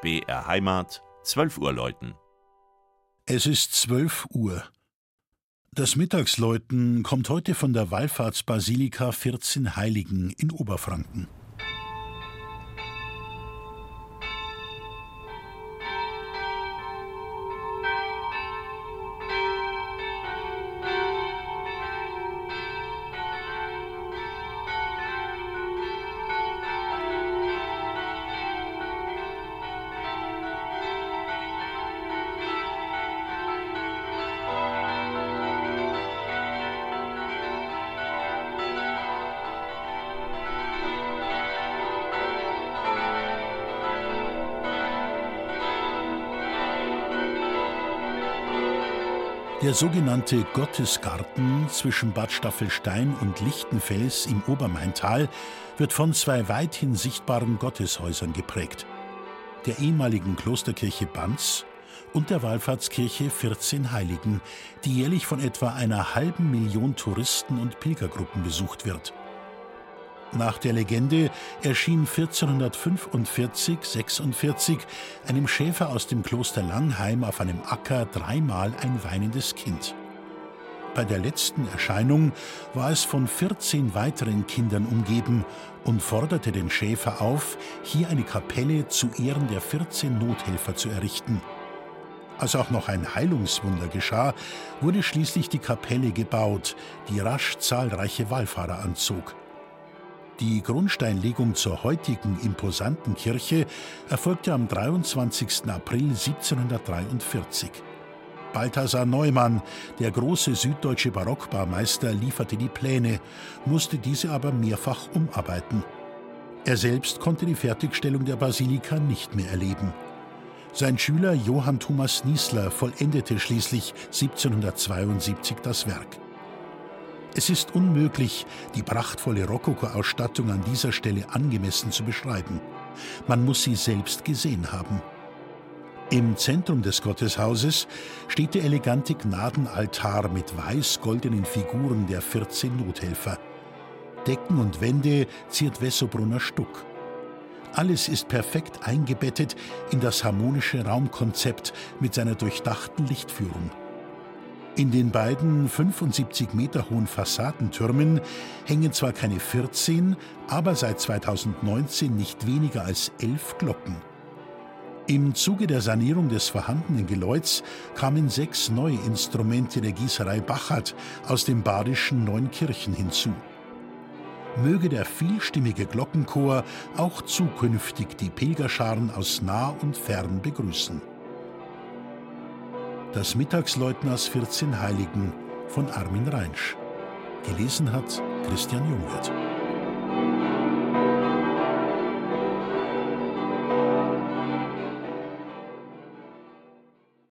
BR Heimat, 12 Uhr läuten. Es ist 12 Uhr. Das Mittagsläuten kommt heute von der Wallfahrtsbasilika 14 Heiligen in Oberfranken. Der sogenannte Gottesgarten zwischen Bad Staffelstein und Lichtenfels im Obermaintal wird von zwei weithin sichtbaren Gotteshäusern geprägt. Der ehemaligen Klosterkirche Banz und der Wallfahrtskirche 14 Heiligen, die jährlich von etwa einer halben Million Touristen und Pilgergruppen besucht wird. Nach der Legende erschien 1445-46 einem Schäfer aus dem Kloster Langheim auf einem Acker dreimal ein weinendes Kind. Bei der letzten Erscheinung war es von 14 weiteren Kindern umgeben und forderte den Schäfer auf, hier eine Kapelle zu Ehren der 14 Nothelfer zu errichten. Als auch noch ein Heilungswunder geschah, wurde schließlich die Kapelle gebaut, die rasch zahlreiche Wallfahrer anzog. Die Grundsteinlegung zur heutigen imposanten Kirche erfolgte am 23. April 1743. Balthasar Neumann, der große süddeutsche Barockbaumeister, lieferte die Pläne, musste diese aber mehrfach umarbeiten. Er selbst konnte die Fertigstellung der Basilika nicht mehr erleben. Sein Schüler Johann Thomas Niesler vollendete schließlich 1772 das Werk. Es ist unmöglich, die prachtvolle Rokoko-Ausstattung an dieser Stelle angemessen zu beschreiben. Man muss sie selbst gesehen haben. Im Zentrum des Gotteshauses steht der elegante Gnadenaltar mit weiß-goldenen Figuren der 14 Nothelfer. Decken und Wände ziert Wessobrunner Stuck. Alles ist perfekt eingebettet in das harmonische Raumkonzept mit seiner durchdachten Lichtführung. In den beiden 75 Meter hohen Fassadentürmen hängen zwar keine 14, aber seit 2019 nicht weniger als elf Glocken. Im Zuge der Sanierung des vorhandenen Geläuts kamen sechs neue Instrumente der Gießerei Bachert aus dem badischen Neunkirchen hinzu. Möge der vielstimmige Glockenchor auch zukünftig die Pilgerscharen aus nah und fern begrüßen. Das Mittagsläuten aus 14 Heiligen von Armin Reinsch. Gelesen hat Christian Jungwirth.